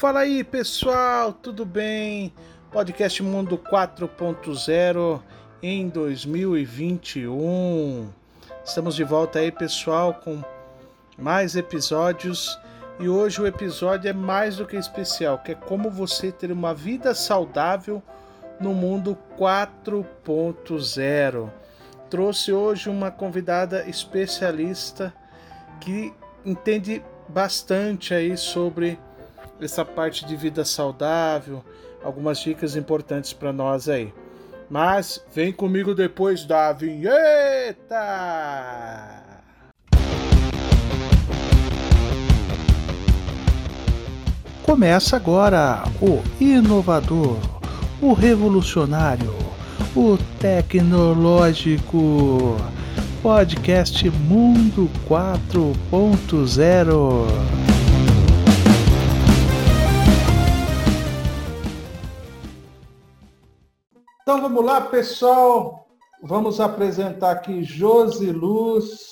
Fala aí pessoal, tudo bem? Podcast Mundo 4.0 em 2021. Estamos de volta aí pessoal com mais episódios e hoje o episódio é mais do que especial, que é como você ter uma vida saudável no mundo 4.0. Trouxe hoje uma convidada especialista que entende bastante aí sobre essa parte de vida saudável, algumas dicas importantes para nós aí. Mas vem comigo depois da vinheta! Começa agora o inovador, o revolucionário, o tecnológico podcast Mundo 4.0. Então vamos lá, pessoal. Vamos apresentar aqui Josi Luz.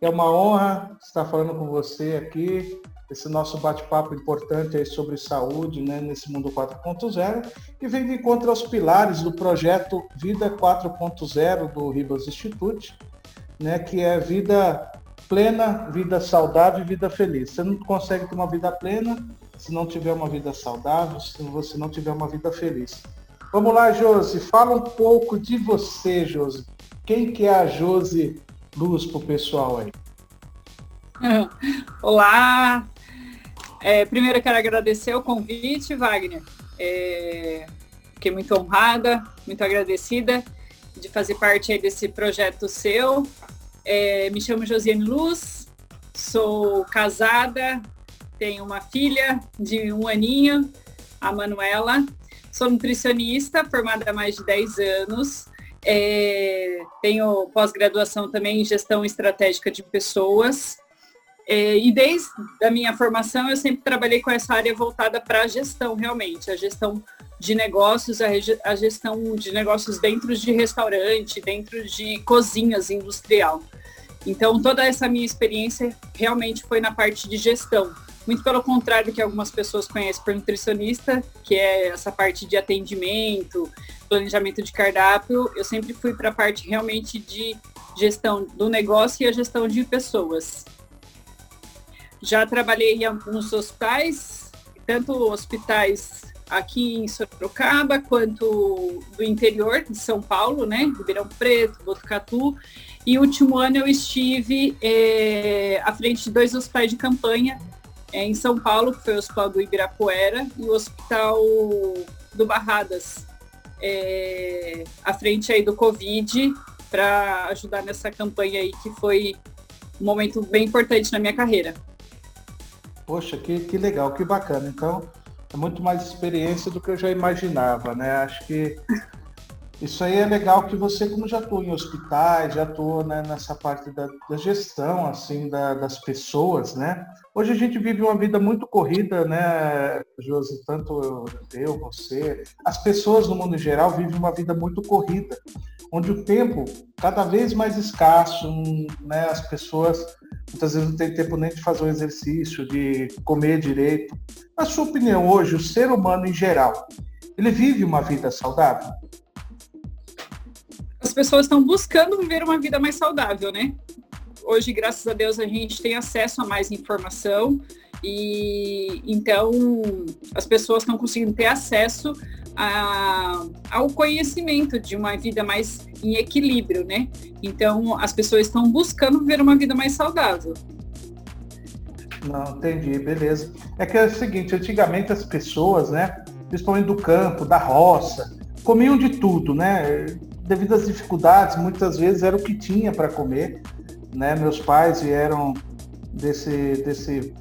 É uma honra estar falando com você aqui. Esse nosso bate-papo importante aí sobre saúde, né, nesse mundo 4.0, e vem de encontro aos pilares do projeto Vida 4.0 do Ribas Institute, né, que é vida plena, vida saudável e vida feliz. Você não consegue ter uma vida plena se não tiver uma vida saudável, se você não tiver uma vida feliz. Vamos lá, Josi, fala um pouco de você, Josi. Quem que é a Josi Luz para o pessoal aí? Olá! É, primeiro eu quero agradecer o convite, Wagner. É, fiquei muito honrada, muito agradecida de fazer parte desse projeto seu. É, me chamo Josiane Luz, sou casada, tenho uma filha de um aninho, a Manuela, Sou nutricionista, formada há mais de 10 anos. É, tenho pós-graduação também em gestão estratégica de pessoas. É, e desde a minha formação eu sempre trabalhei com essa área voltada para a gestão, realmente, a gestão de negócios, a, a, gestão de negócios dentro de restaurante, dentro de cozinhas industrial. Então toda essa minha experiência realmente foi na parte de gestão. Muito pelo contrário que algumas pessoas conhecem por nutricionista, que é essa parte de atendimento, planejamento de cardápio, eu sempre fui para a parte realmente de gestão do negócio e a gestão de pessoas. Já trabalhei em alguns hospitais, tanto hospitais aqui em Sorocaba quanto do interior de São Paulo, né? Ribeirão Preto, Botucatu. E último ano eu estive é, à frente de dois hospitais de campanha é, em São Paulo, que foi o Hospital do Ibirapuera, e o Hospital do Barradas, é, à frente aí do Covid, para ajudar nessa campanha aí, que foi um momento bem importante na minha carreira. Poxa, que, que legal, que bacana. Então, é muito mais experiência do que eu já imaginava, né? Acho que isso aí é legal que você, como já atua em hospitais, já atua né, nessa parte da, da gestão, assim, da, das pessoas, né? Hoje a gente vive uma vida muito corrida, né, Josi? Tanto eu, você, as pessoas no mundo em geral vivem uma vida muito corrida, onde o tempo cada vez mais escasso, né? As pessoas muitas vezes não têm tempo nem de fazer um exercício, de comer direito. Na sua opinião, hoje, o ser humano em geral, ele vive uma vida saudável? As pessoas estão buscando viver uma vida mais saudável, né? Hoje, graças a Deus, a gente tem acesso a mais informação e então as pessoas estão conseguindo ter acesso a, ao conhecimento de uma vida mais em equilíbrio, né? Então as pessoas estão buscando viver uma vida mais saudável. Não, entendi, beleza. É que é o seguinte, antigamente as pessoas, né, principalmente do campo, da roça, comiam de tudo, né? Devido às dificuldades, muitas vezes era o que tinha para comer. Né? Meus pais vieram desse, desse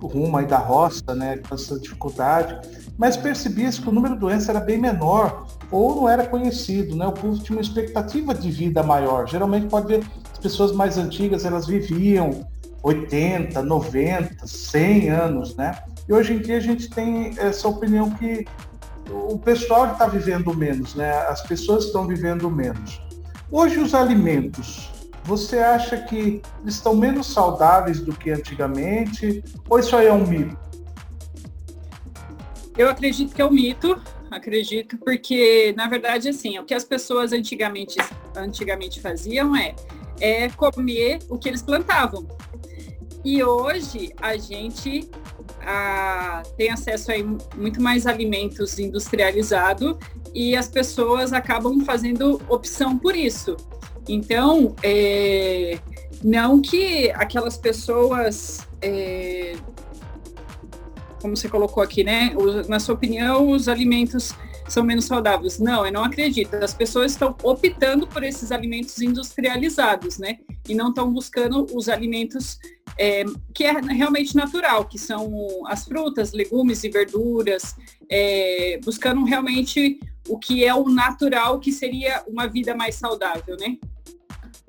rumo aí da roça, né, com essa dificuldade, mas percebia-se que o número de doenças era bem menor ou não era conhecido, né? O povo tinha uma expectativa de vida maior. Geralmente pode ver as pessoas mais antigas, elas viviam 80, 90, 100 anos, né? E hoje em dia a gente tem essa opinião que o pessoal está vivendo menos, né? As pessoas estão vivendo menos. Hoje os alimentos, você acha que estão menos saudáveis do que antigamente? Ou isso aí é um mito? Eu acredito que é um mito, acredito, porque, na verdade, assim, o que as pessoas antigamente, antigamente faziam é, é comer o que eles plantavam. E hoje a gente a, tem acesso a muito mais alimentos industrializados e as pessoas acabam fazendo opção por isso. Então, é, não que aquelas pessoas, é, como você colocou aqui, né? Na sua opinião, os alimentos são menos saudáveis. Não, eu não acredito. As pessoas estão optando por esses alimentos industrializados, né? E não estão buscando os alimentos é, que é realmente natural, que são as frutas, legumes e verduras, é, buscando realmente o que é o natural, que seria uma vida mais saudável, né?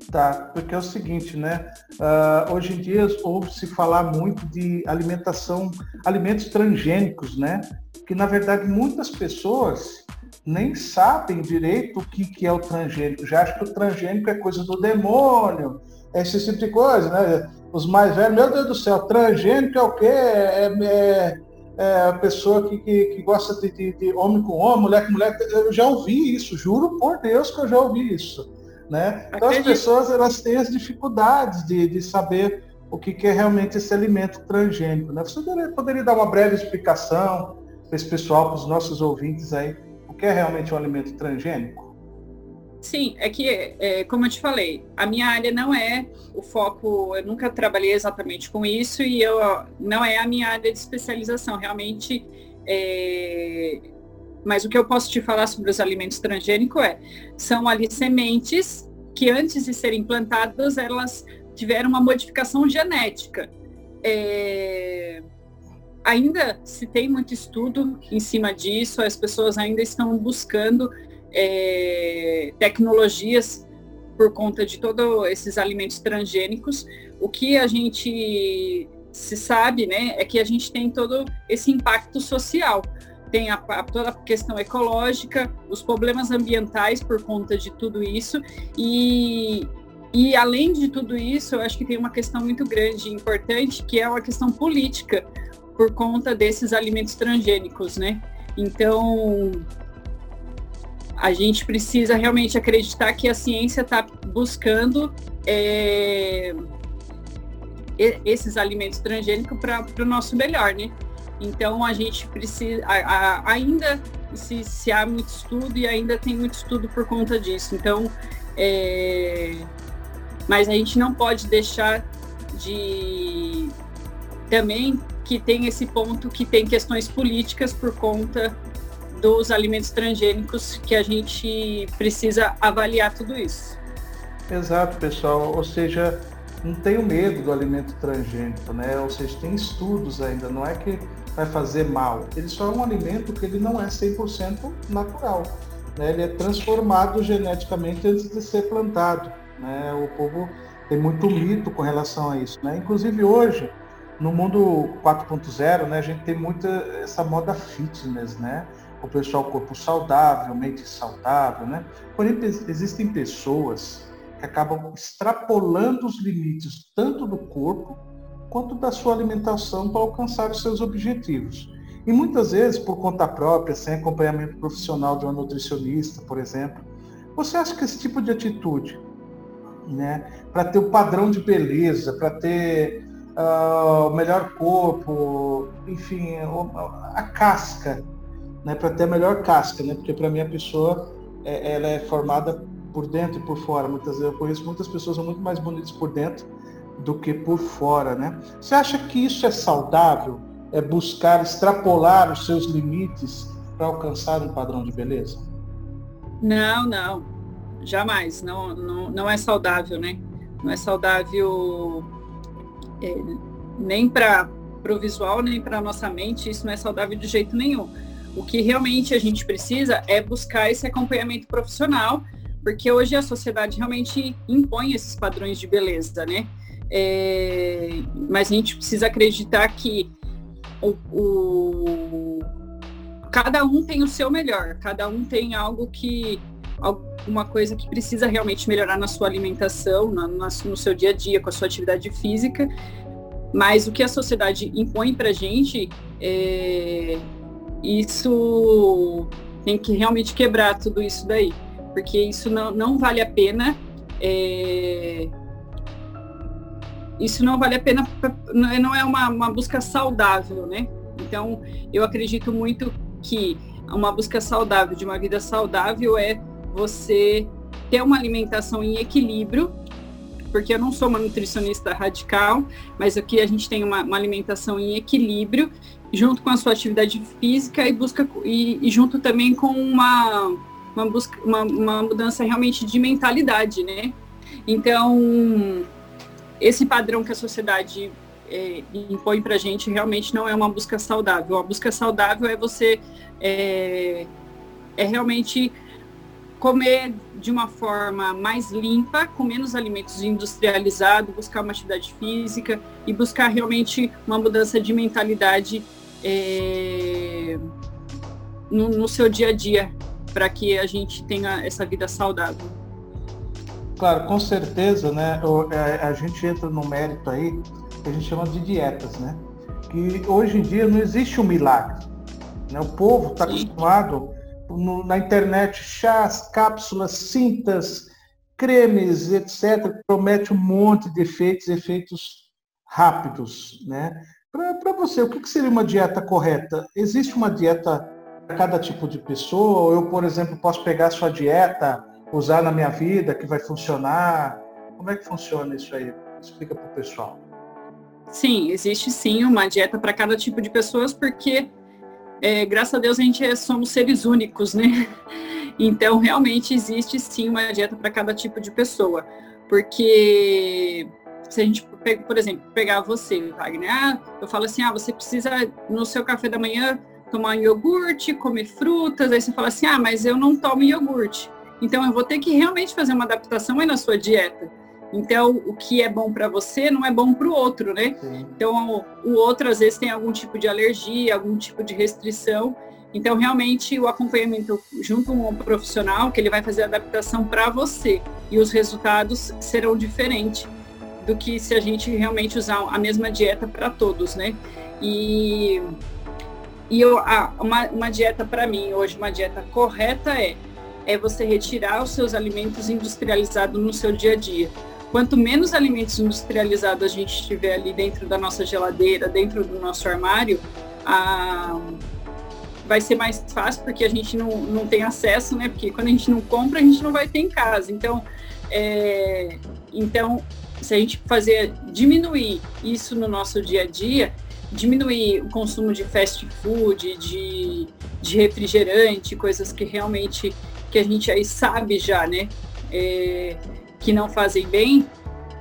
Tá, porque é o seguinte, né? Uh, hoje em dia ouve-se falar muito de alimentação, alimentos transgênicos, né? Que na verdade muitas pessoas nem sabem direito o que, que é o transgênico. Já acham que o transgênico é coisa do demônio, esse tipo de coisa, né? Os mais velhos, meu Deus do céu, transgênico é o quê? É, é, é a pessoa que, que, que gosta de, de, de, homem com homem, mulher com mulher. Eu já ouvi isso, juro por Deus que eu já ouvi isso. Né? Então as pessoas elas têm as dificuldades de, de saber o que, que é realmente esse alimento transgênico. Né? Você poderia, poderia dar uma breve explicação para esse pessoal, para os nossos ouvintes aí, o que é realmente um alimento transgênico? Sim, é que, é, como eu te falei, a minha área não é o foco, eu nunca trabalhei exatamente com isso e eu não é a minha área de especialização, realmente. É, mas o que eu posso te falar sobre os alimentos transgênicos é, são ali sementes que antes de serem plantadas, elas tiveram uma modificação genética. É, ainda se tem muito estudo em cima disso, as pessoas ainda estão buscando é, tecnologias por conta de todos esses alimentos transgênicos. O que a gente se sabe, né, é que a gente tem todo esse impacto social. Tem a, a, toda a questão ecológica, os problemas ambientais por conta de tudo isso e, e além de tudo isso, eu acho que tem uma questão muito grande e importante, que é uma questão política, por conta desses alimentos transgênicos, né? Então, a gente precisa realmente acreditar que a ciência está buscando é, esses alimentos transgênicos para o nosso melhor, né? Então a gente precisa a, a, ainda se, se, há muito estudo e ainda tem muito estudo por conta disso. Então, é, mas a gente não pode deixar de também que tem esse ponto que tem questões políticas por conta dos alimentos transgênicos que a gente precisa avaliar tudo isso. Exato, pessoal. Ou seja, não tenho medo do alimento transgênico, né? Ou seja, tem estudos ainda, não é que vai fazer mal. Ele só é um alimento que ele não é 100% natural. Né? Ele é transformado geneticamente antes de ser plantado. Né? O povo tem muito mito com relação a isso. Né? Inclusive hoje, no mundo 4.0, né, a gente tem muita essa moda fitness, né? O pessoal corpo saudável, mente saudável, né? Porém, existem pessoas que acabam extrapolando os limites tanto do corpo quanto da sua alimentação para alcançar os seus objetivos. E muitas vezes, por conta própria, sem acompanhamento profissional de uma nutricionista, por exemplo. Você acha que esse tipo de atitude, né, para ter o padrão de beleza, para ter uh, o melhor corpo, enfim, a casca né, para ter a melhor casca, né? Porque para mim a pessoa é, ela é formada por dentro e por fora. Muitas vezes eu conheço muitas pessoas são muito mais bonitas por dentro do que por fora, né? Você acha que isso é saudável? É buscar extrapolar os seus limites para alcançar um padrão de beleza? Não, não, jamais. Não, não, não é saudável, né? Não é saudável é, nem para o visual, nem para a nossa mente. Isso não é saudável de jeito nenhum o que realmente a gente precisa é buscar esse acompanhamento profissional, porque hoje a sociedade realmente impõe esses padrões de beleza, né? É, mas a gente precisa acreditar que o, o, cada um tem o seu melhor, cada um tem algo que alguma coisa que precisa realmente melhorar na sua alimentação, na, na, no seu dia a dia, com a sua atividade física. Mas o que a sociedade impõe para gente é, isso tem que realmente quebrar tudo isso daí, porque isso não, não vale a pena. É, isso não vale a pena, não é uma, uma busca saudável, né? Então, eu acredito muito que uma busca saudável, de uma vida saudável, é você ter uma alimentação em equilíbrio, porque eu não sou uma nutricionista radical, mas aqui a gente tem uma, uma alimentação em equilíbrio, junto com a sua atividade física e busca e, e junto também com uma uma, busca, uma, uma mudança realmente de mentalidade, né? Então, esse padrão que a sociedade é, impõe para a gente realmente não é uma busca saudável. A busca saudável é você é, é realmente comer de uma forma mais limpa, com menos alimentos industrializados, buscar uma atividade física e buscar realmente uma mudança de mentalidade é, no, no seu dia a dia, para que a gente tenha essa vida saudável. Claro, com certeza, né? A, a gente entra no mérito aí que a gente chama de dietas, né? Que hoje em dia não existe um milagre. Né? O povo está acostumado no, na internet, chás, cápsulas, cintas, cremes, etc. Promete um monte de efeitos, efeitos rápidos, né? Para você, o que, que seria uma dieta correta? Existe uma dieta para cada tipo de pessoa? Eu, por exemplo, posso pegar a sua dieta, usar na minha vida, que vai funcionar? Como é que funciona isso aí? Explica para o pessoal. Sim, existe sim uma dieta para cada tipo de pessoas, porque é, graças a Deus a gente é, somos seres únicos, né? Então realmente existe sim uma dieta para cada tipo de pessoa, porque se a gente, por exemplo, pegar você, Wagner, ah, eu falo assim, ah, você precisa no seu café da manhã tomar iogurte, comer frutas, aí você fala assim, ah, mas eu não tomo iogurte. Então eu vou ter que realmente fazer uma adaptação aí na sua dieta. Então, o que é bom para você não é bom para o outro, né? Sim. Então, o outro às vezes tem algum tipo de alergia, algum tipo de restrição. Então, realmente, o acompanhamento junto com um profissional, que ele vai fazer a adaptação para você. E os resultados serão diferentes do que se a gente realmente usar a mesma dieta para todos, né? E, e eu, ah, uma, uma dieta para mim, hoje, uma dieta correta é, é você retirar os seus alimentos industrializados no seu dia a dia. Quanto menos alimentos industrializados a gente tiver ali dentro da nossa geladeira, dentro do nosso armário, a, vai ser mais fácil porque a gente não, não tem acesso, né? Porque quando a gente não compra, a gente não vai ter em casa. Então, é, então se a gente fazer diminuir isso no nosso dia a dia, diminuir o consumo de fast food, de, de refrigerante, coisas que realmente que a gente aí sabe já, né, é, que não fazem bem,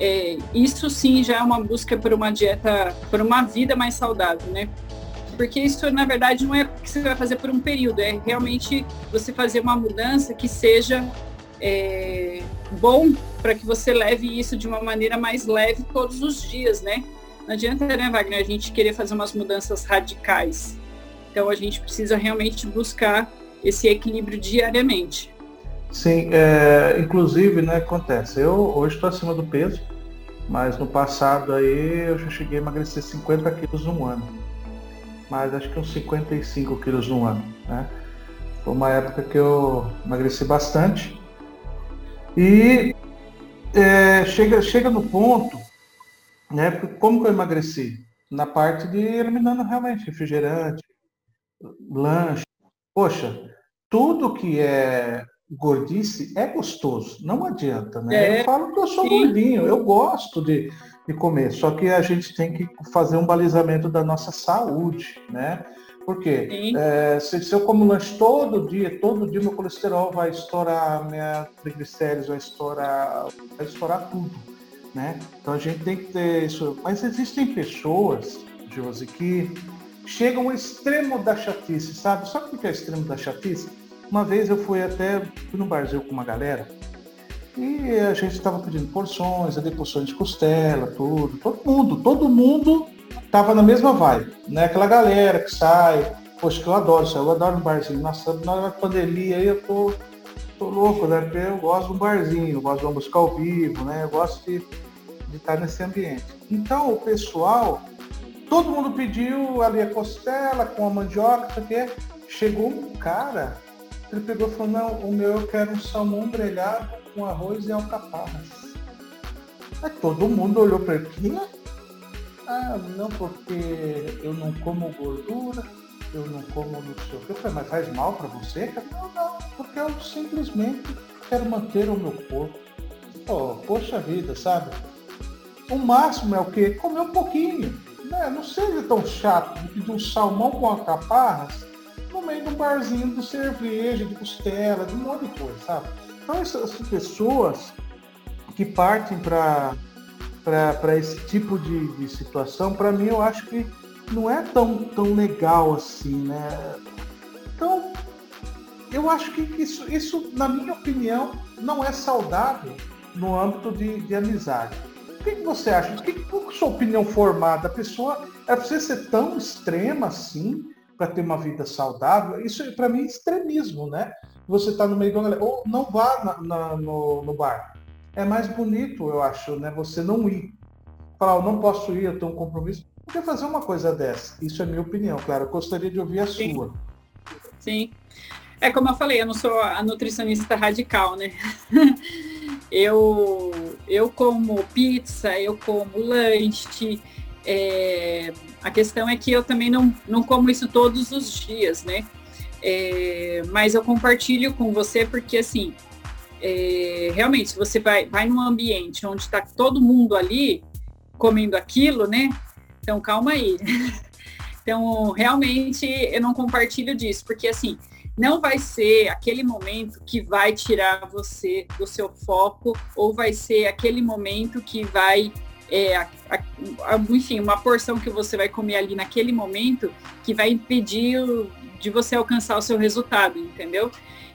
é, isso sim já é uma busca por uma dieta, por uma vida mais saudável, né? Porque isso, na verdade, não é que você vai fazer por um período, é realmente você fazer uma mudança que seja é, bom para que você leve isso de uma maneira mais leve todos os dias, né? Não adianta, né, Wagner, a gente querer fazer umas mudanças radicais. Então a gente precisa realmente buscar esse equilíbrio diariamente. Sim, é, inclusive, né, acontece. Eu hoje estou acima do peso, mas no passado aí eu já cheguei a emagrecer 50 quilos num ano. Mas acho que uns 55 quilos num ano, né? Foi uma época que eu emagreci bastante. E é, chega, chega no ponto, né? Como que eu emagreci? Na parte de eliminando realmente refrigerante, lanche. Poxa, tudo que é gordice é gostoso, não adianta, né? É, eu falo que eu sou sim. gordinho, eu gosto de, de comer, só que a gente tem que fazer um balizamento da nossa saúde, né? Porque é, se, se, eu como lanche todo dia, todo dia meu colesterol vai estourar, minha triglicéridos vai estourar, vai estourar tudo, né? Então a gente tem que ter isso. Mas existem pessoas, Josi, que chegam ao extremo da chatice, sabe? Sabe o que é o extremo da chatice? Uma vez eu fui até fui num barzinho com uma galera e a gente estava pedindo porções, ali porções de costela, tudo, todo mundo, todo mundo tava na mesma vibe, né? Aquela galera que sai, poxa, que eu adoro isso, eu adoro um barzinho. Nossa, na hora da pandemia aí eu tô, tô louco, né? Porque eu gosto de um barzinho, eu gosto de uma música ao vivo, né? Eu gosto de, de estar nesse ambiente. Então, o pessoal, todo mundo pediu ali a costela com a mandioca, aqui. chegou um cara, ele pegou e falou, não, o meu eu quero um salmão grelhado com arroz e alcaparras. Aí todo mundo olhou para ele, ah, não, porque eu não como gordura, eu não como não sei o que. Eu falei, mas faz mal para você? Não, não, porque eu simplesmente quero manter o meu corpo. Oh, poxa vida, sabe? O máximo é o quê? Comer um pouquinho. Né? Não seja tão chato de pedir um salmão com alcaparras no meio de um barzinho de cerveja, de costela, de um monte de coisa, sabe? Então essas pessoas que partem para para esse tipo de, de situação, para mim eu acho que não é tão, tão legal assim, né? Então, eu acho que isso, isso, na minha opinião, não é saudável no âmbito de, de amizade. O que, você acha? O que, qual a sua opinião formada? A pessoa é precisa ser tão extrema assim para ter uma vida saudável? Isso para mim é extremismo, né? Você está no meio galera, ou não vá na, na, no, no bar. É mais bonito, eu acho, né? Você não ir. Falar, eu não posso ir, eu tenho um compromisso. Por que fazer uma coisa dessa? Isso é minha opinião, claro. Eu gostaria de ouvir a Sim. sua. Sim. É como eu falei, eu não sou a nutricionista radical, né? eu, eu como pizza, eu como lanche. É, a questão é que eu também não, não como isso todos os dias, né? É, mas eu compartilho com você porque, assim, é, realmente, você vai, vai num ambiente onde está todo mundo ali comendo aquilo, né? Então, calma aí. Então, realmente, eu não compartilho disso, porque, assim, não vai ser aquele momento que vai tirar você do seu foco ou vai ser aquele momento que vai é, a, a, enfim, uma porção que você vai comer ali naquele momento que vai impedir de você alcançar o seu resultado, entendeu?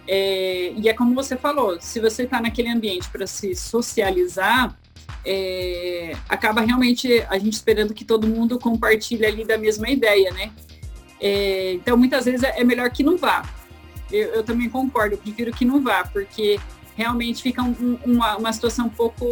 É, e é como você falou, se você está naquele ambiente para se socializar, é, acaba realmente a gente esperando que todo mundo compartilhe ali da mesma ideia, né? É, então, muitas vezes é melhor que não vá eu, eu também concordo, eu prefiro que não vá, porque realmente fica um, uma, uma situação um pouco,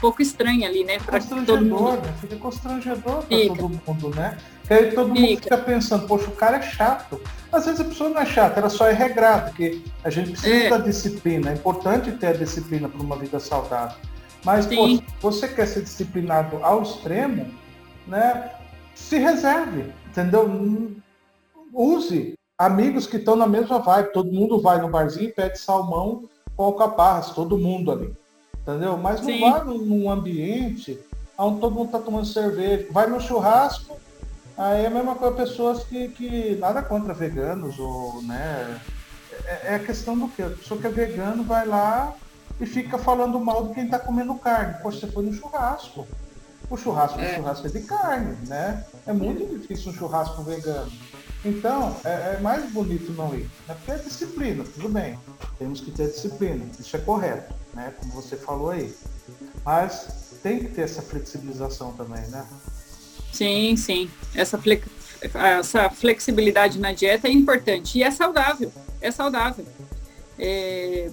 pouco estranha ali, né? Para todo mundo. Né? Fica constrangedor para todo mundo, né? Porque aí todo fica. mundo fica pensando, poxa, o cara é chato. Às vezes a pessoa não é chata, ela só é regrada, porque a gente precisa é. da disciplina. É importante ter a disciplina para uma vida saudável. Mas, se você quer ser disciplinado ao extremo, né? Se reserve, entendeu? Use amigos que estão na mesma vibe. Todo mundo vai no barzinho pede salmão com alcaparras, todo mundo ali. Entendeu? Mas não Sim. vai num ambiente onde todo mundo está tomando cerveja. Vai no churrasco, aí é a mesma coisa, pessoas que, que nada contra veganos, ou, né? É, é a questão do que? A pessoa que é vegano vai lá e fica falando mal de quem está comendo carne. Poxa, você foi no churrasco. O churrasco, é. o churrasco é de carne, né? É muito difícil um churrasco vegano. Então, é, é, mais bonito não ir. Né? Porque é disciplina, tudo bem. Temos que ter disciplina, isso é correto, né? Como você falou aí. Mas tem que ter essa flexibilização também, né? Sim, sim. Essa, flex... essa flexibilidade na dieta é importante e é saudável. É saudável. É...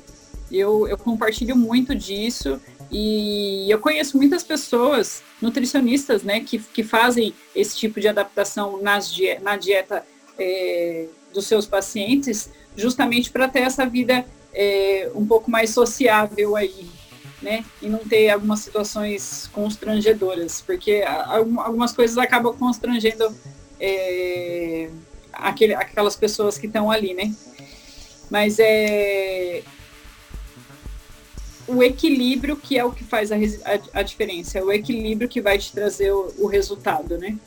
Eu, eu compartilho muito disso e eu conheço muitas pessoas, nutricionistas, né, que, que fazem esse tipo de adaptação nas, na dieta é, dos seus pacientes, justamente para ter essa vida é, um pouco mais sociável aí, né? E não ter algumas situações constrangedoras, porque algumas coisas acabam constrangendo é, aquele, aquelas pessoas que estão ali, né? Mas é o equilíbrio que é o que faz a, a, a diferença, é o equilíbrio que vai te trazer o, o resultado, né?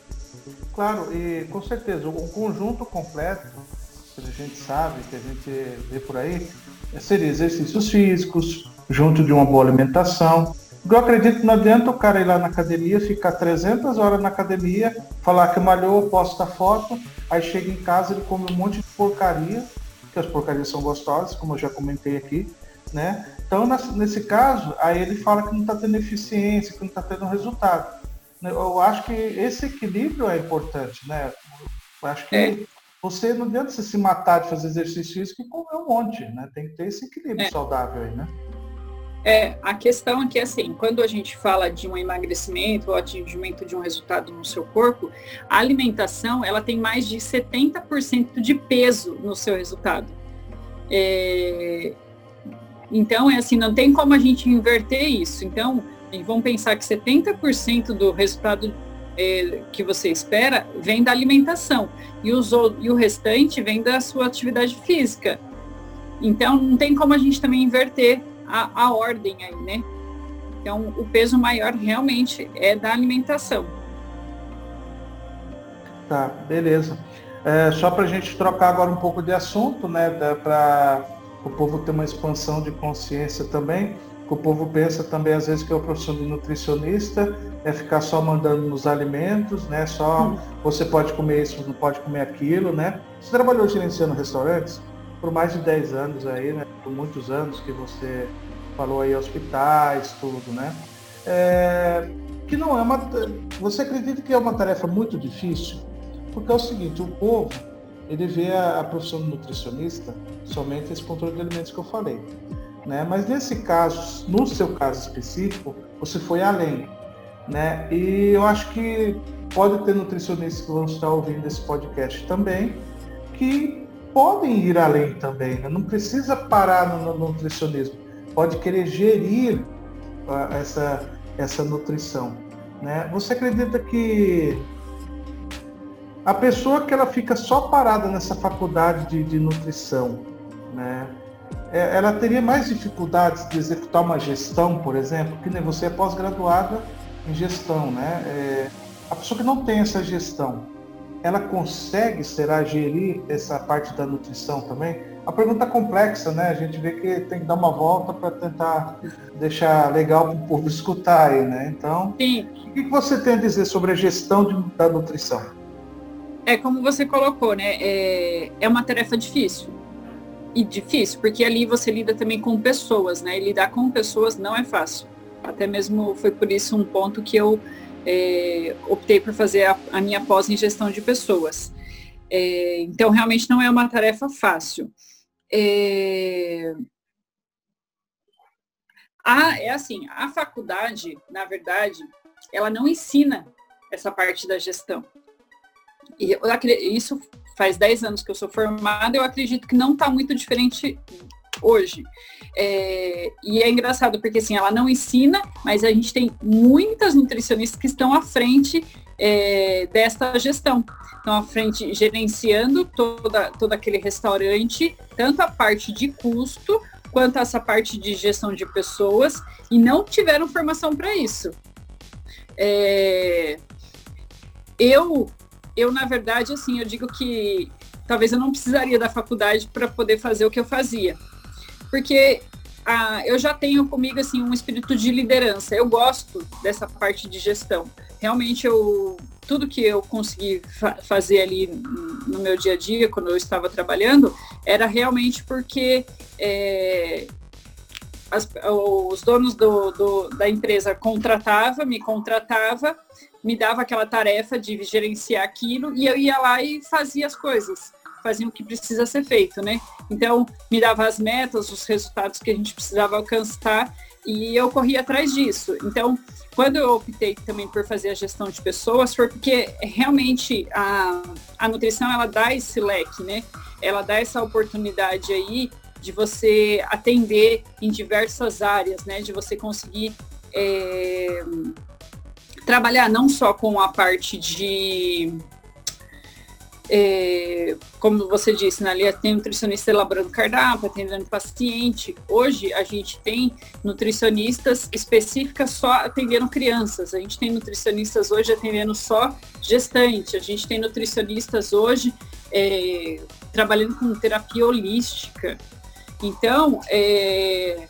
Claro, e com certeza, o conjunto completo, que a gente sabe, que a gente vê por aí, seria exercícios físicos, junto de uma boa alimentação. Eu acredito que não adianta o cara ir lá na academia, ficar 300 horas na academia, falar que malhou, posta foto, aí chega em casa ele come um monte de porcaria, que as porcarias são gostosas, como eu já comentei aqui, né? Então, nesse caso, aí ele fala que não está tendo eficiência, que não está tendo resultado. Eu acho que esse equilíbrio é importante, né? Eu acho que é. você não adianta você se matar de fazer exercício físico e comer um monte, né? Tem que ter esse equilíbrio é. saudável aí, né? É, a questão é que, assim, quando a gente fala de um emagrecimento ou atingimento de um resultado no seu corpo, a alimentação, ela tem mais de 70% de peso no seu resultado. É, então, é assim, não tem como a gente inverter isso. Então, vamos pensar que 70% do resultado é, que você espera vem da alimentação e, os, e o restante vem da sua atividade física. Então, não tem como a gente também inverter a, a ordem aí, né? Então, o peso maior realmente é da alimentação. Tá, beleza. É, só para a gente trocar agora um pouco de assunto, né? Para o povo ter uma expansão de consciência também. Que o povo pensa também às vezes que é a profissão de nutricionista é ficar só mandando nos alimentos, né? Só hum. você pode comer isso, não pode comer aquilo, né? Você trabalhou gerenciando restaurantes? por mais de 10 anos aí, né? Por muitos anos que você falou aí hospitais, tudo, né? É, que não é uma. Você acredita que é uma tarefa muito difícil? Porque é o seguinte, o povo, ele vê a, a profissão de nutricionista somente esse controle de alimentos que eu falei. Né? Mas nesse caso, no seu caso específico, você foi além. Né? E eu acho que pode ter nutricionistas que vão estar ouvindo esse podcast também, que podem ir além também, né? não precisa parar no, no, nutricionismo, pode querer gerir uh, essa, essa nutrição. Né? Você acredita que a pessoa que ela fica só parada nessa faculdade de, de nutrição, né? É, ela teria mais dificuldades de executar uma gestão, por exemplo, que nem você é pós-graduada em gestão, né? É, a pessoa que não tem essa gestão, ela consegue, será, gerir essa parte da nutrição também? A pergunta é complexa, né? A gente vê que tem que dar uma volta para tentar deixar legal para o povo escutar aí, né? Então, Sim. o que você tem a dizer sobre a gestão de, da nutrição? É como você colocou, né? É, é uma tarefa difícil. E difícil, porque ali você lida também com pessoas, né? E lidar com pessoas não é fácil. Até mesmo foi por isso um ponto que eu é, optei por fazer a, a, minha pós em gestão de pessoas. É, então, realmente não é uma tarefa fácil. É, a, é assim, a faculdade, na verdade, ela não ensina essa parte da gestão. Isso faz 10 anos que eu sou formada, eu acredito que não está muito diferente hoje. É, e é engraçado porque assim, ela não ensina, mas a gente tem muitas nutricionistas que estão à frente é, desta gestão. Estão à frente gerenciando toda, todo aquele restaurante, tanto a parte de custo quanto essa parte de gestão de pessoas, e não tiveram formação para isso. É, eu, eu, na verdade, assim, eu digo que talvez eu não precisaria da faculdade para poder fazer o que eu fazia porque ah, eu já tenho comigo assim um espírito de liderança. Eu gosto dessa parte de gestão. Realmente eu tudo que eu consegui fa fazer ali no meu dia a dia quando eu estava trabalhando era realmente porque é, as, os donos do, do, da empresa contratava, me contratava, me dava aquela tarefa de gerenciar aquilo e eu ia lá e fazia as coisas faziam o que precisa ser feito, né? Então, me dava as metas, os resultados que a gente precisava alcançar e eu corria atrás disso. Então, quando eu optei também por fazer a gestão de pessoas, foi porque realmente a, a nutrição, ela dá esse leque, né? Ela dá essa oportunidade aí de você atender em diversas áreas, né? De você conseguir é, trabalhar não só com a parte de é, como você disse, na linha tem nutricionista elaborando cardápio, atendendo paciente. Hoje a gente tem nutricionistas específicas só atendendo crianças. A gente tem nutricionistas hoje atendendo só gestante. A gente tem nutricionistas hoje é, trabalhando com terapia holística. Então, é,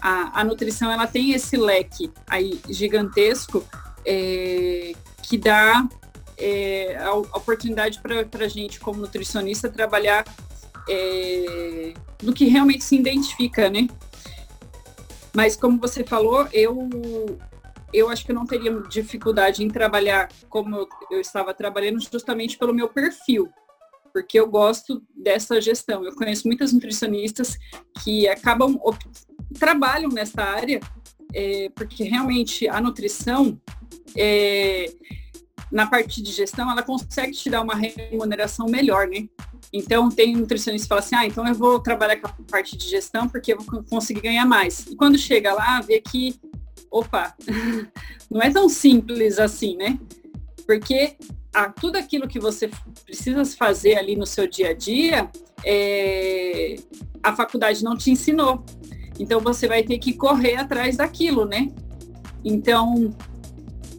a, a, nutrição ela tem esse leque aí gigantesco é, que dá é, a, oportunidade para a gente, como nutricionista, trabalhar é, no que realmente se identifica, né? Mas como você falou, eu eu acho que eu não teria dificuldade em trabalhar como eu, eu estava trabalhando justamente pelo meu perfil, porque eu gosto dessa gestão. Eu conheço muitas nutricionistas que acabam trabalham nessa área, é, porque realmente a nutrição, é, na parte de gestão, ela consegue te dar uma remuneração melhor, né? Então, tem nutricionista que fala assim, ah, então eu vou trabalhar com a parte de gestão porque eu vou conseguir ganhar mais. E quando chega lá, vê que, opa, não é tão simples assim, né? Porque tudo aquilo que você precisa fazer ali no seu dia a dia, é, a faculdade não te ensinou. Então, você vai ter que correr atrás daquilo, né? Então,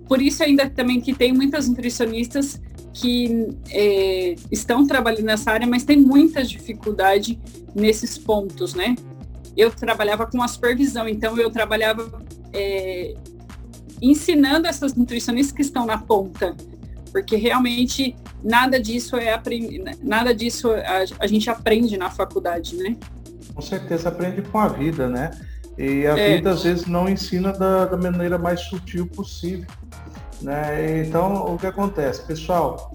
por isso ainda também que tem muitas nutricionistas que é, estão trabalhando nessa área, mas tem muita dificuldade nesses pontos, né? Eu trabalhava com a supervisão, então eu trabalhava é, ensinando essas nutricionistas que estão na ponta, porque realmente nada disso é nada disso a, a gente aprende na faculdade, né? Com certeza aprende com a vida, né? E a é. vida às vezes não ensina da, da maneira mais sutil possível. Né? Então, o que acontece? Pessoal,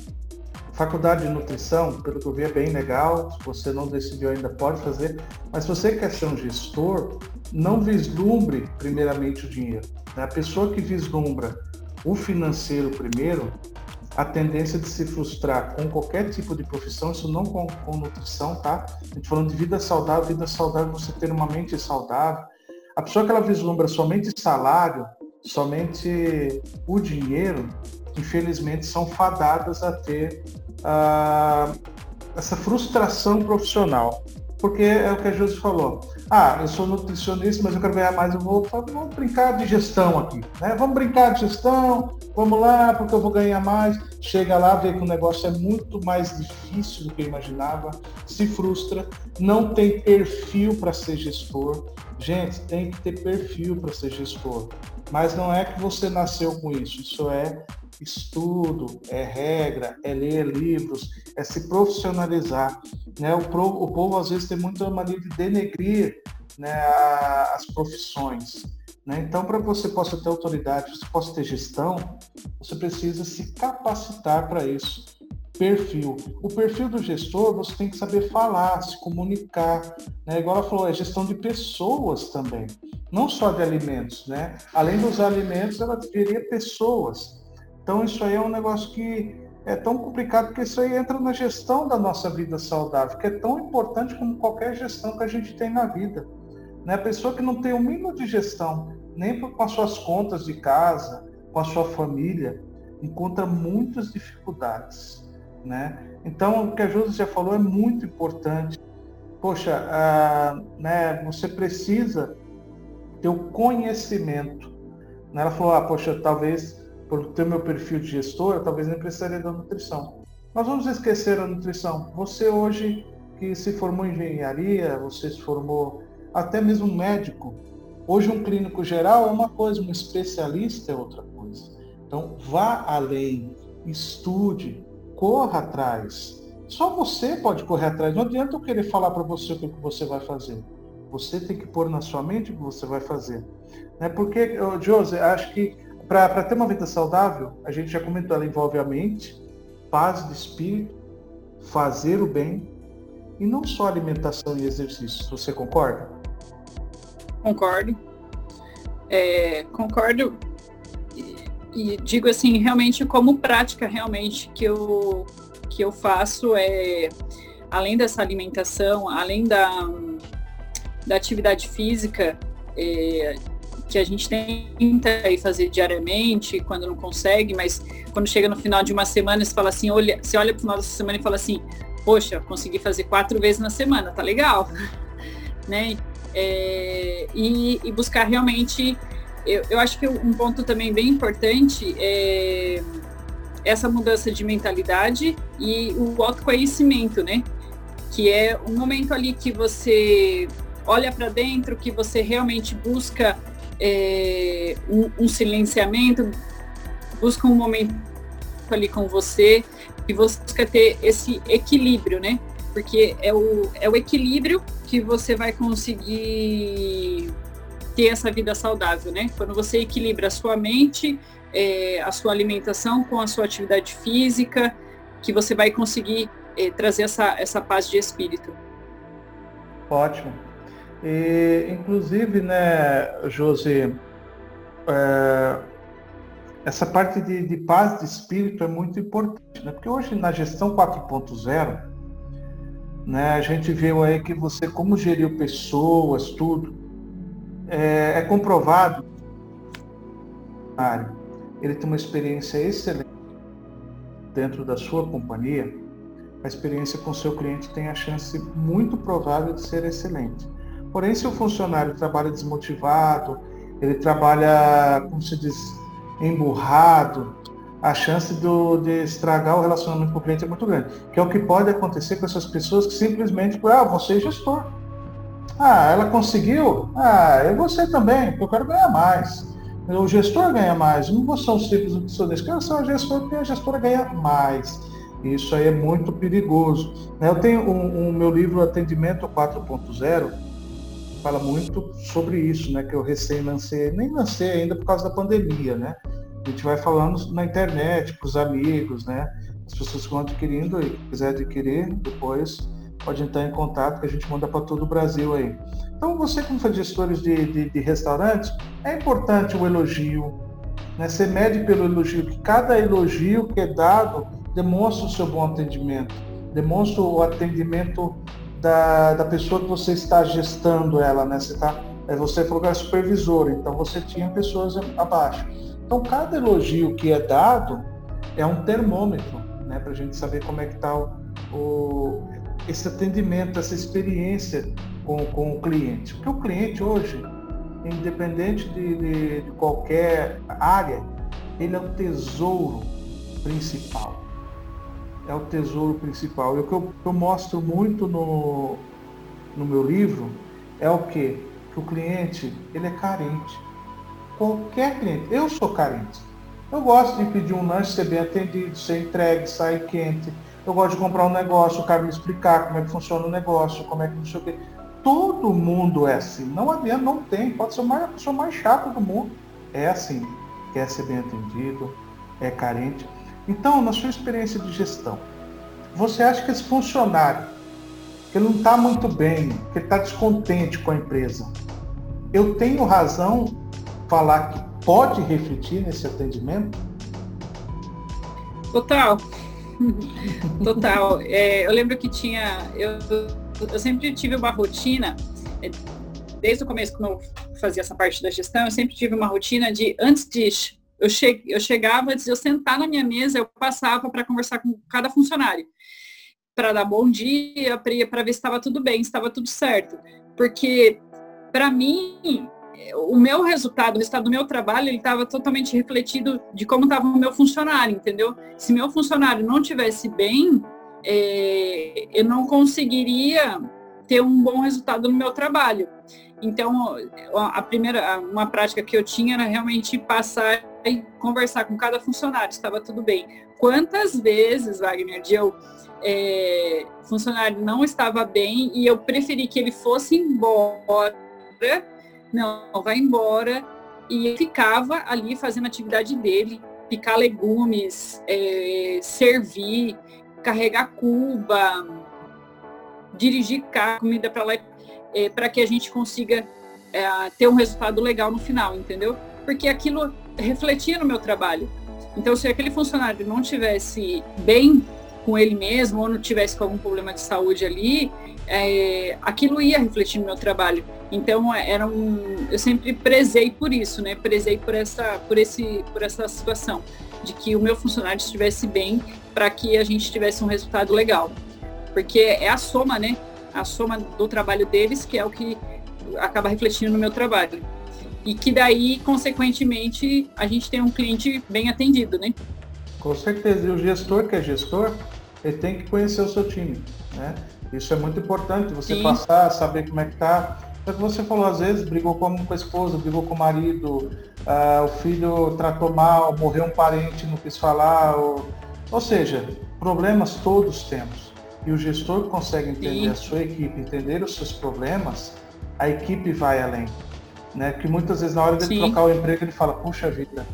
faculdade de nutrição, pelo que eu vi, é bem legal. Se você não decidiu ainda, pode fazer. Mas se você quer ser um gestor, não vislumbre primeiramente o dinheiro. Né? A pessoa que vislumbra o financeiro primeiro, a tendência de se frustrar com qualquer tipo de profissão, isso não com, com nutrição, tá? A gente falando de vida saudável, vida saudável, você ter uma mente saudável. A pessoa que ela vislumbra somente salário, somente o dinheiro, infelizmente, são fadadas a ter uh, essa frustração profissional. Porque é o que a Josi falou. Ah, eu sou nutricionista, mas eu quero ganhar mais, eu vou, vamos brincar de gestão aqui. Né? Vamos brincar de gestão, vamos lá, porque eu vou ganhar mais. Chega lá, vê que o negócio é muito mais difícil do que eu imaginava, se frustra, não tem perfil para ser gestor. Gente, tem que ter perfil para ser gestor. Mas não é que você nasceu com isso, isso é estudo, é regra, é ler livros, é se profissionalizar. Né? O, pro, o povo às vezes tem muita mania de denegrir né, a, as profissões. Né? Então, para você possa ter autoridade, você possa ter gestão, você precisa se capacitar para isso. Perfil. O perfil do gestor, você tem que saber falar, se comunicar. Né? Igual ela falou, é gestão de pessoas também não só de alimentos, né? Além dos alimentos, ela teria pessoas. Então isso aí é um negócio que é tão complicado porque isso aí entra na gestão da nossa vida saudável, que é tão importante como qualquer gestão que a gente tem na vida. Né? A pessoa que não tem o mínimo de gestão, nem com as suas contas de casa, com a sua família, encontra muitas dificuldades. Né? Então, o que a Josi já falou é muito importante. Poxa, ah, né, você precisa ter o conhecimento. Né? Ela falou, ah, poxa, talvez por ter meu perfil de gestor, talvez nem precisaria da nutrição. Mas vamos esquecer a nutrição. Você hoje que se formou em engenharia, você se formou até mesmo médico. Hoje um clínico geral é uma coisa, um especialista é outra coisa. Então vá além, estude, corra atrás. Só você pode correr atrás. Não adianta eu querer falar para você o que você vai fazer. Você tem que pôr na sua mente o que você vai fazer. Né? Porque, José, acho que para ter uma vida saudável, a gente já comentou, ela envolve a mente, paz de espírito, fazer o bem e não só alimentação e exercício. Você concorda? Concordo. É, concordo e, digo assim, realmente como prática realmente que eu, que eu faço é além dessa alimentação, além da, da atividade física, é, que a gente tenta fazer diariamente, quando não consegue, mas quando chega no final de uma semana, você fala assim, olha, você olha para o final dessa semana e fala assim, poxa, consegui fazer quatro vezes na semana, tá legal, né? É, e, e, buscar realmente, eu, eu acho que um ponto também bem importante é essa mudança de mentalidade e o autoconhecimento, né? Que é um momento ali que você olha para dentro, que você realmente busca é, um, um, silenciamento, busca um momento ali com você e você busca ter esse equilíbrio, né? Porque é o, é o equilíbrio que você vai conseguir ter essa vida saudável, né? Quando você equilibra a sua mente, é, a sua alimentação com a sua atividade física, que você vai conseguir é, trazer essa, essa paz de espírito. Ótimo. E, inclusive, né, Josi, é, essa parte de, de, paz de espírito é muito importante, né? Porque hoje na gestão 4.0, né, a gente viu aí que você, como geriu pessoas, tudo, é, é comprovado ele tem uma experiência excelente dentro da sua companhia, a experiência com seu cliente tem a chance muito provável de ser excelente. Porém, se o funcionário trabalha desmotivado, ele trabalha, como se diz, emburrado, a chance do, de estragar o relacionamento com o cliente é muito grande. Que é o que pode acontecer com essas pessoas que simplesmente, ah, você é gestor. Ah, ela conseguiu? Ah, eu você também, porque eu quero ganhar mais. O gestor ganha mais. Não vou ser um simples nutricionista, eu sou gestor porque a gestora ganha mais. Isso aí é muito perigoso. Eu tenho um, um meu livro Atendimento 4.0, fala muito sobre isso, né? Que eu recém lancei, nem lancei ainda por causa da pandemia, né? A gente vai falando na internet, para os amigos, né? As pessoas vão adquirindo e quiser adquirir, depois pode entrar em contato que a gente manda para todo o Brasil aí. Então você como faz gestores de, de, de, restaurantes, é importante o elogio. Né? Você mede pelo elogio, que cada elogio que é dado demonstra o seu bom atendimento, demonstra o atendimento da, da pessoa que você está gestando ela, né? Você, tá, é, você falou que supervisor, então você tinha pessoas abaixo. Então cada elogio que é dado é um termômetro, né? Para a gente saber como é que está o, o esse atendimento, essa experiência com, com o cliente. Porque o cliente hoje, independente de, de, de qualquer área, ele é o tesouro principal. É o tesouro principal. E o que eu, eu mostro muito no, no meu livro é o que? Que o cliente, ele é carente. Qualquer cliente. Eu sou carente. Eu gosto de pedir um lanche, ser bem atendido, ser entregue, sair quente eu gosto de comprar um negócio, o cara me explicar como é que funciona o negócio, como é que não sei o quê. Todo mundo é assim. Não adianta, não tem. Pode ser a pessoa mais chata do mundo. É assim. Quer ser bem atendido, é carente. Então, na sua experiência de gestão, você acha que esse funcionário, que não está muito bem, que está descontente com a empresa, eu tenho razão falar que pode refletir nesse atendimento? Total. Total. É, eu lembro que tinha. Eu, eu sempre tive uma rotina, é, desde o começo, quando eu fazia essa parte da gestão, eu sempre tive uma rotina de, antes de. Eu, che, eu chegava, antes de eu sentar na minha mesa, eu passava para conversar com cada funcionário. Para dar bom dia, para ver se estava tudo bem, se estava tudo certo. Porque, para mim, o meu resultado, o resultado do meu trabalho, ele estava totalmente refletido de como estava o meu funcionário, entendeu? Se meu funcionário não tivesse bem, é, eu não conseguiria ter um bom resultado no meu trabalho. Então, a primeira, uma prática que eu tinha era realmente passar conversar com cada funcionário, estava tudo bem. Quantas vezes, Wagner, de eu é, funcionário não estava bem e eu preferi que ele fosse embora não, vai embora. E ficava ali fazendo a atividade dele, picar legumes, é, servir, carregar cuba, dirigir carro, comida para lá, é, para que a gente consiga é, ter um resultado legal no final, entendeu? Porque aquilo refletia no meu trabalho. Então, se aquele funcionário não tivesse bem com ele mesmo ou não tivesse com algum problema de saúde ali, é, aquilo ia refletir no meu trabalho. Então era um, eu sempre prezei por isso, né? Prezei por essa, por esse, por essa situação de que o meu funcionário estivesse bem para que a gente tivesse um resultado legal, porque é a soma, né? A soma do trabalho deles que é o que acaba refletindo no meu trabalho e que daí, consequentemente, a gente tem um cliente bem atendido, né? Com certeza. E o gestor que é gestor, ele tem que conhecer o seu time, né? Isso é muito importante, você Sim. passar, saber como é que tá. É que você falou, às vezes, brigou com a esposa, brigou com o marido, uh, o filho tratou mal, morreu um parente, não quis falar. Ou, ou seja, problemas todos temos. E o gestor consegue entender Sim. a sua equipe, entender os seus problemas, a equipe vai além. Né? Que muitas vezes na hora de Sim. trocar o emprego ele fala, puxa vida,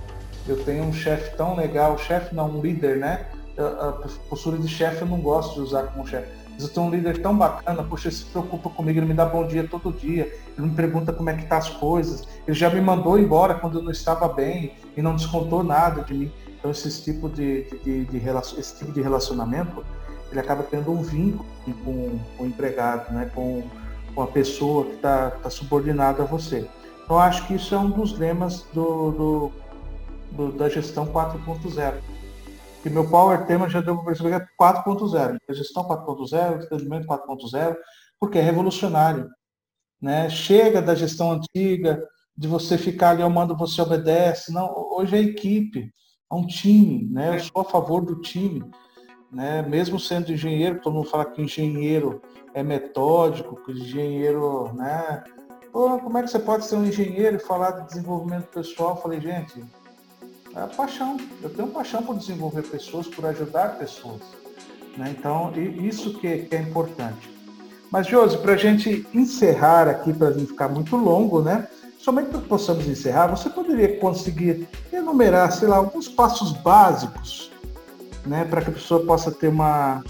eu tenho um chefe tão legal, chefe não, um líder, né? A postura de chefe eu não gosto de usar como chefe Eu tenho um líder tão bacana, poxa, ele se preocupa comigo, ele me dá bom dia todo dia, ele me pergunta como é que tá as coisas, ele já me mandou embora quando eu não estava bem e não descontou nada de mim. Então esse tipo de, de, de, de esse tipo de relacionamento, ele acaba tendo um vínculo com, com o empregado, né? com, com a pessoa que está tá subordinada a você. Então acho que isso é um dos lemas do, do, do da gestão 4.0 que meu power tema já deu para perceber que é 4.0. Gestão 4.0, atendimento 4.0, porque é revolucionário. Né? Chega da gestão antiga, de você ficar ali, eu mando, você obedece. Não, hoje é equipe, é um time. Né? Eu sou a favor do time. Né? Mesmo sendo engenheiro, todo mundo fala que engenheiro é metódico, que engenheiro, né? Pô, como é que você pode ser um engenheiro e falar de desenvolvimento pessoal? Eu falei, gente, é paixão. Eu tenho paixão por desenvolver pessoas, por ajudar pessoas. Né? Então, isso que é importante. Mas, Josi, para a gente encerrar aqui, para não ficar muito longo, né? Somente para que possamos encerrar, você poderia conseguir enumerar, sei lá, alguns passos básicos, né? Para que a pessoa possa ter uma,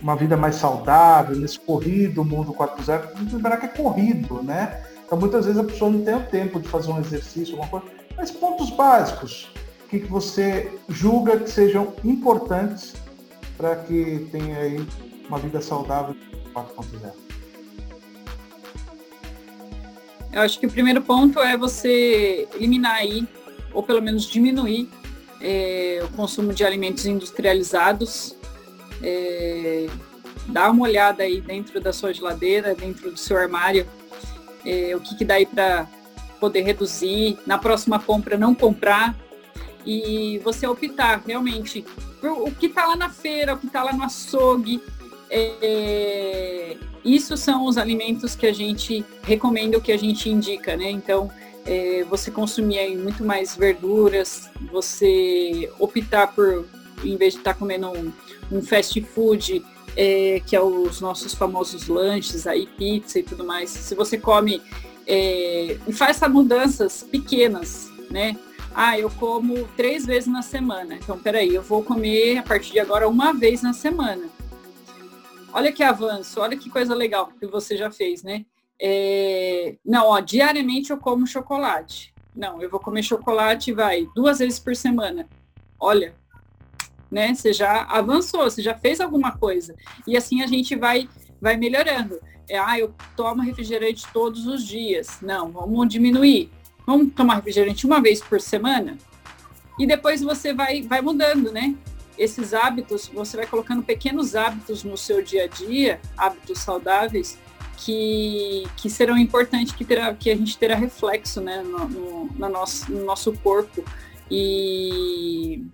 uma vida mais saudável, nesse corrido mundo 4.0. Lembrar que é corrido, né? Então, muitas vezes a pessoa não tem o tempo de fazer um exercício, alguma coisa. Mas pontos básicos, que, que você julga que sejam importantes para que tenha aí uma vida saudável 4.0? Eu acho que o primeiro ponto é você eliminar aí, ou pelo menos diminuir, é, o consumo de alimentos industrializados. É, dá uma olhada aí dentro da sua geladeira, dentro do seu armário, o que, que dá aí para poder reduzir. Na próxima compra, não comprar e você optar realmente por o que está lá na feira, o que está lá no açougue. É, isso são os alimentos que a gente recomenda, o que a gente indica, né? Então, é, você consumir aí muito mais verduras, você optar por, em vez de estar tá comendo um, um, fast food, é, que é os nossos famosos lanches, aí pizza e tudo mais, se você come é, e faz essas mudanças pequenas, né? ah, eu como três vezes na semana. Então, peraí, eu vou comer a partir de agora uma vez na semana. Olha que avanço, olha que coisa legal que você já fez, né? É... Não, ó, diariamente eu como chocolate. Não, eu vou comer chocolate, vai, duas vezes por semana. Olha, né? Você já avançou, você já fez alguma coisa. E assim a gente vai, vai melhorando. É, ah, eu tomo refrigerante todos os dias. Não, vamos diminuir Vamos tomar refrigerante uma vez por semana? E depois você vai, vai mudando, né? Esses hábitos, você vai colocando pequenos hábitos no seu dia a dia, hábitos saudáveis, que, que serão importantes, que, terá, que a gente terá reflexo né, no, no, no, nosso, no nosso corpo e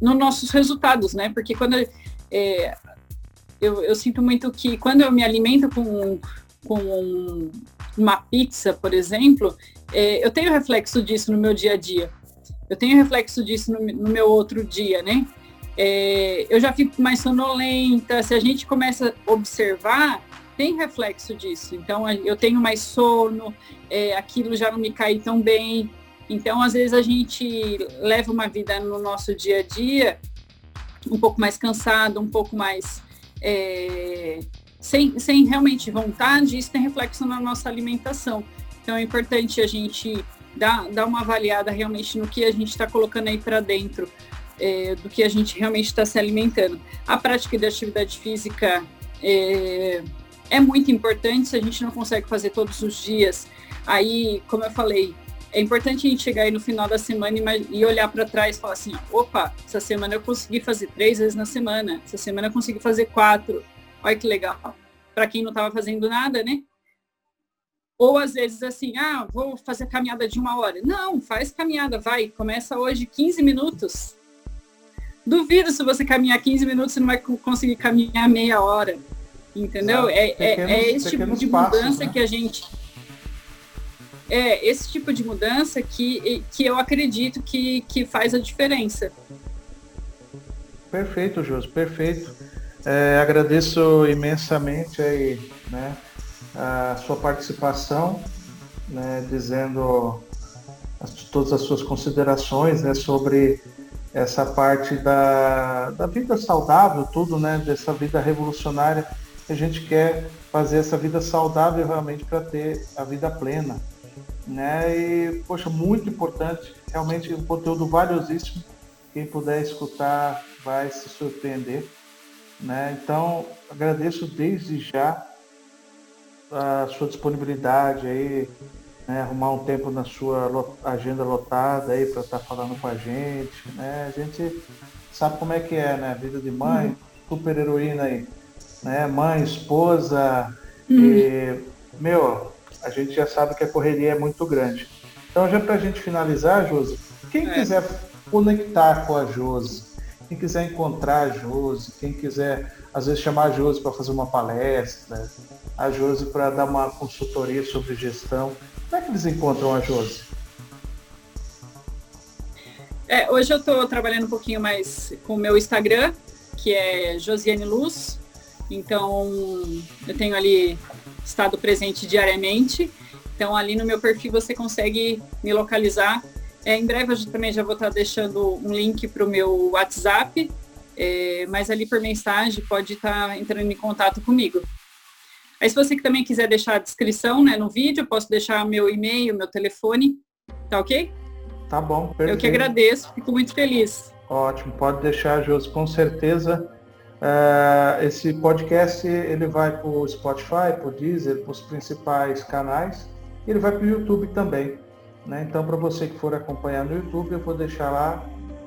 nos nossos resultados, né? Porque quando é, eu, eu sinto muito que quando eu me alimento com, com uma pizza, por exemplo, é, eu tenho reflexo disso no meu dia a dia. Eu tenho reflexo disso no, no meu outro dia, né? É, eu já fico mais sonolenta. Se a gente começa a observar, tem reflexo disso. Então, eu tenho mais sono, é, aquilo já não me cai tão bem. Então, às vezes, a gente leva uma vida no nosso dia a dia um pouco mais cansado, um pouco mais. É, sem, sem realmente vontade, isso tem reflexo na nossa alimentação. Então é importante a gente dar, dar uma avaliada realmente no que a gente está colocando aí para dentro, é, do que a gente realmente está se alimentando. A prática de atividade física é, é muito importante, se a gente não consegue fazer todos os dias, aí, como eu falei, é importante a gente chegar aí no final da semana e, olhar para trás e falar assim, opa, essa semana eu consegui fazer três vezes na semana, essa semana eu consegui fazer quatro, olha que legal. Para quem não estava fazendo nada, né? Ou às vezes assim, ah, vou fazer caminhada de uma hora. Não, faz caminhada, vai. Começa hoje 15 minutos. Duvido se você caminhar 15 minutos, você não vai conseguir caminhar meia hora. Entendeu? É, é, pequenos, é, esse tipo de passos, mudança né? que a gente. É esse tipo de mudança que, que eu acredito que, que faz a diferença. Perfeito, Jus, perfeito. É, agradeço imensamente aí, né? a sua participação, né, dizendo as, todas as suas considerações né, sobre essa parte da, da vida saudável, tudo, né, dessa vida revolucionária a gente quer fazer essa vida saudável realmente para ter a vida plena. Né? E, poxa, muito importante, realmente um conteúdo valiosíssimo. Quem puder escutar vai se surpreender. Né? Então, agradeço desde já a sua disponibilidade aí, né? arrumar um tempo na sua agenda lotada aí para estar tá falando com a gente. Né? A gente sabe como é que é, né? Vida de mãe, uhum. super heroína aí. Né? Mãe, esposa, uhum. e, meu, a gente já sabe que a correria é muito grande. Então já para a gente finalizar, Josi, quem é. quiser conectar com a Josi, quem quiser encontrar a Josi, quem quiser, às vezes, chamar a Josi para fazer uma palestra, a Josi para dar uma consultoria sobre gestão, como é que eles encontram a Josi? É, hoje eu estou trabalhando um pouquinho mais com o meu Instagram, que é Josiane Luz. Então, eu tenho ali estado presente diariamente. Então, ali no meu perfil você consegue me localizar é, em breve eu também já vou estar deixando um link para o meu WhatsApp, é, mas ali por mensagem pode estar entrando em contato comigo. Aí se você também quiser deixar a descrição né, no vídeo, posso deixar meu e-mail, meu telefone, tá ok? Tá bom, perfeito. Eu que agradeço, fico muito feliz. Ótimo, pode deixar, Josi, com certeza. Uh, esse podcast ele vai para o Spotify, para o Deezer, para os principais canais, e ele vai para o YouTube também. Né? Então, para você que for acompanhar no YouTube, eu vou deixar lá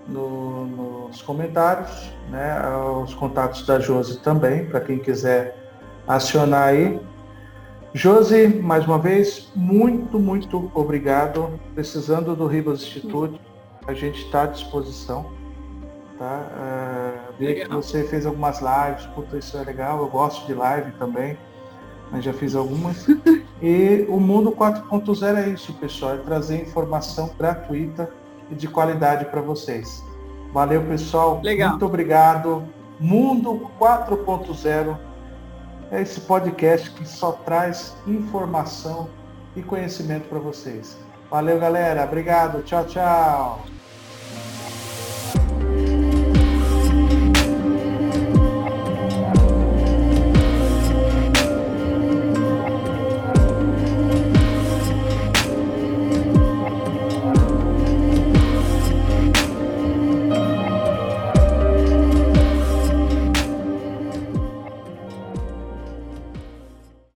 no, nos comentários né, os contatos da Josi também, para quem quiser acionar aí. Josi, mais uma vez, muito, muito obrigado. Precisando do Ribas Institute, a gente está à disposição. Tá? Uh, vi que você fez algumas lives, puta, isso é legal, eu gosto de live também mas já fiz algumas. e o Mundo 4.0 é isso, pessoal, é trazer informação gratuita e de qualidade para vocês. Valeu, pessoal. Legal. Muito obrigado. Mundo 4.0 é esse podcast que só traz informação e conhecimento para vocês. Valeu, galera. Obrigado. Tchau, tchau.